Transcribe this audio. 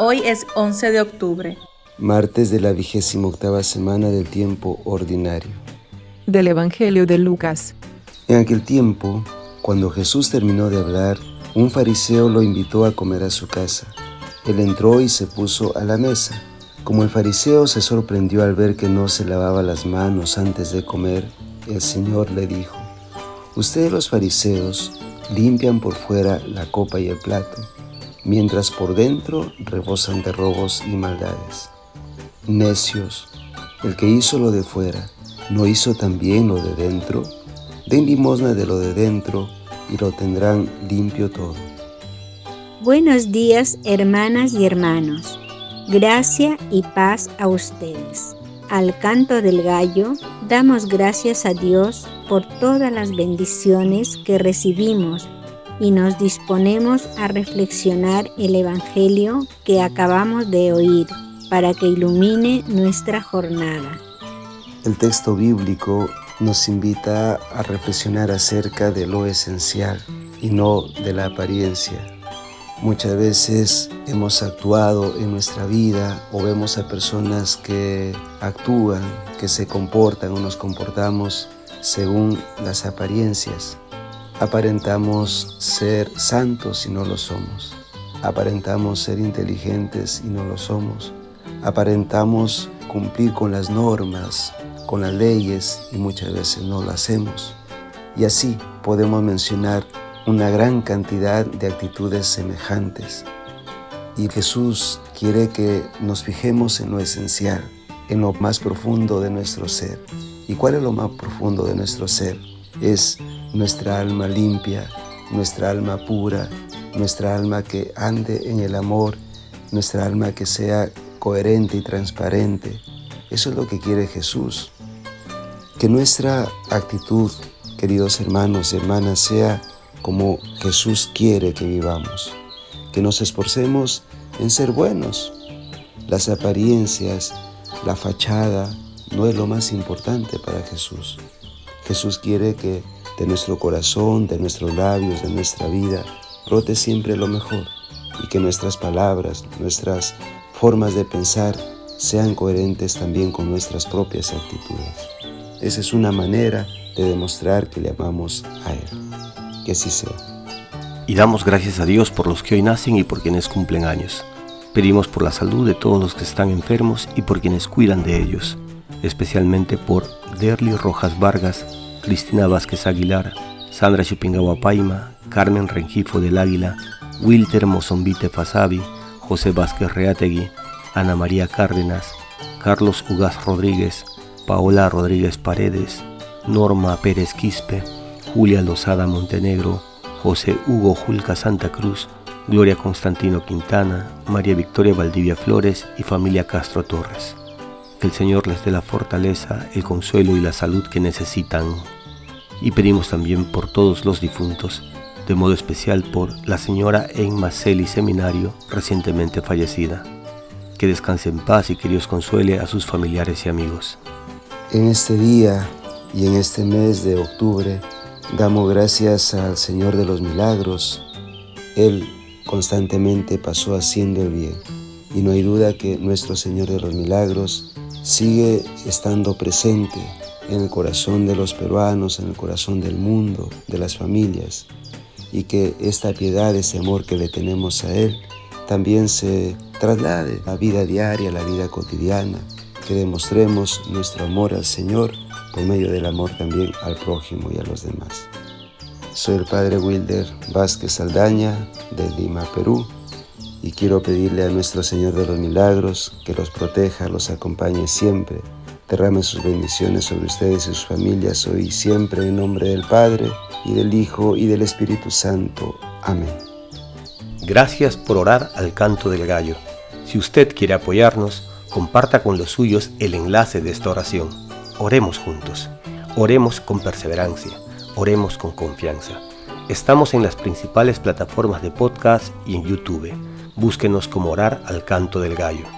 Hoy es 11 de octubre. Martes de la vigésima octava semana del tiempo ordinario. Del Evangelio de Lucas. En aquel tiempo, cuando Jesús terminó de hablar, un fariseo lo invitó a comer a su casa. Él entró y se puso a la mesa. Como el fariseo se sorprendió al ver que no se lavaba las manos antes de comer, el Señor le dijo, Ustedes los fariseos limpian por fuera la copa y el plato mientras por dentro rebosan de robos y maldades. Necios, el que hizo lo de fuera, ¿no hizo también lo de dentro? Den limosna de lo de dentro y lo tendrán limpio todo. Buenos días, hermanas y hermanos. Gracia y paz a ustedes. Al canto del gallo, damos gracias a Dios por todas las bendiciones que recibimos y nos disponemos a reflexionar el Evangelio que acabamos de oír para que ilumine nuestra jornada. El texto bíblico nos invita a reflexionar acerca de lo esencial y no de la apariencia. Muchas veces hemos actuado en nuestra vida o vemos a personas que actúan, que se comportan o nos comportamos según las apariencias. Aparentamos ser santos y no lo somos. Aparentamos ser inteligentes y no lo somos. Aparentamos cumplir con las normas, con las leyes y muchas veces no lo hacemos. Y así podemos mencionar una gran cantidad de actitudes semejantes. Y Jesús quiere que nos fijemos en lo esencial, en lo más profundo de nuestro ser. ¿Y cuál es lo más profundo de nuestro ser? Es nuestra alma limpia, nuestra alma pura, nuestra alma que ande en el amor, nuestra alma que sea coherente y transparente. Eso es lo que quiere Jesús. Que nuestra actitud, queridos hermanos y hermanas, sea como Jesús quiere que vivamos. Que nos esforcemos en ser buenos. Las apariencias, la fachada, no es lo más importante para Jesús. Jesús quiere que de nuestro corazón, de nuestros labios, de nuestra vida, brote siempre lo mejor y que nuestras palabras, nuestras formas de pensar sean coherentes también con nuestras propias actitudes. Esa es una manera de demostrar que le amamos a Él. Que así sea. Y damos gracias a Dios por los que hoy nacen y por quienes cumplen años. Pedimos por la salud de todos los que están enfermos y por quienes cuidan de ellos, especialmente por Derly Rojas Vargas, Cristina Vázquez Aguilar, Sandra Chupingawa Paima, Carmen Rengifo del Águila, Wilter Mozombite Fasabi, José Vázquez Reategui, Ana María Cárdenas, Carlos Ugaz Rodríguez, Paola Rodríguez Paredes, Norma Pérez Quispe, Julia Lozada Montenegro, José Hugo Julca Santa Cruz, Gloria Constantino Quintana, María Victoria Valdivia Flores y familia Castro Torres. Que el Señor les dé la fortaleza, el consuelo y la salud que necesitan y pedimos también por todos los difuntos, de modo especial por la señora Emma Celi Seminario, recientemente fallecida. Que descanse en paz y que Dios consuele a sus familiares y amigos. En este día y en este mes de octubre damos gracias al Señor de los Milagros. Él constantemente pasó haciendo el bien y no hay duda que nuestro Señor de los Milagros sigue estando presente en el corazón de los peruanos, en el corazón del mundo, de las familias, y que esta piedad, ese amor que le tenemos a Él, también se traslade a la vida diaria, a la vida cotidiana, que demostremos nuestro amor al Señor por medio del amor también al prójimo y a los demás. Soy el Padre Wilder Vázquez Saldaña de Lima, Perú, y quiero pedirle a nuestro Señor de los Milagros que los proteja, los acompañe siempre derrame sus bendiciones sobre ustedes y sus familias hoy y siempre en nombre del Padre y del Hijo y del Espíritu Santo. Amén. Gracias por orar al canto del gallo. Si usted quiere apoyarnos, comparta con los suyos el enlace de esta oración. Oremos juntos. Oremos con perseverancia. Oremos con confianza. Estamos en las principales plataformas de podcast y en YouTube. Búsquenos como orar al canto del gallo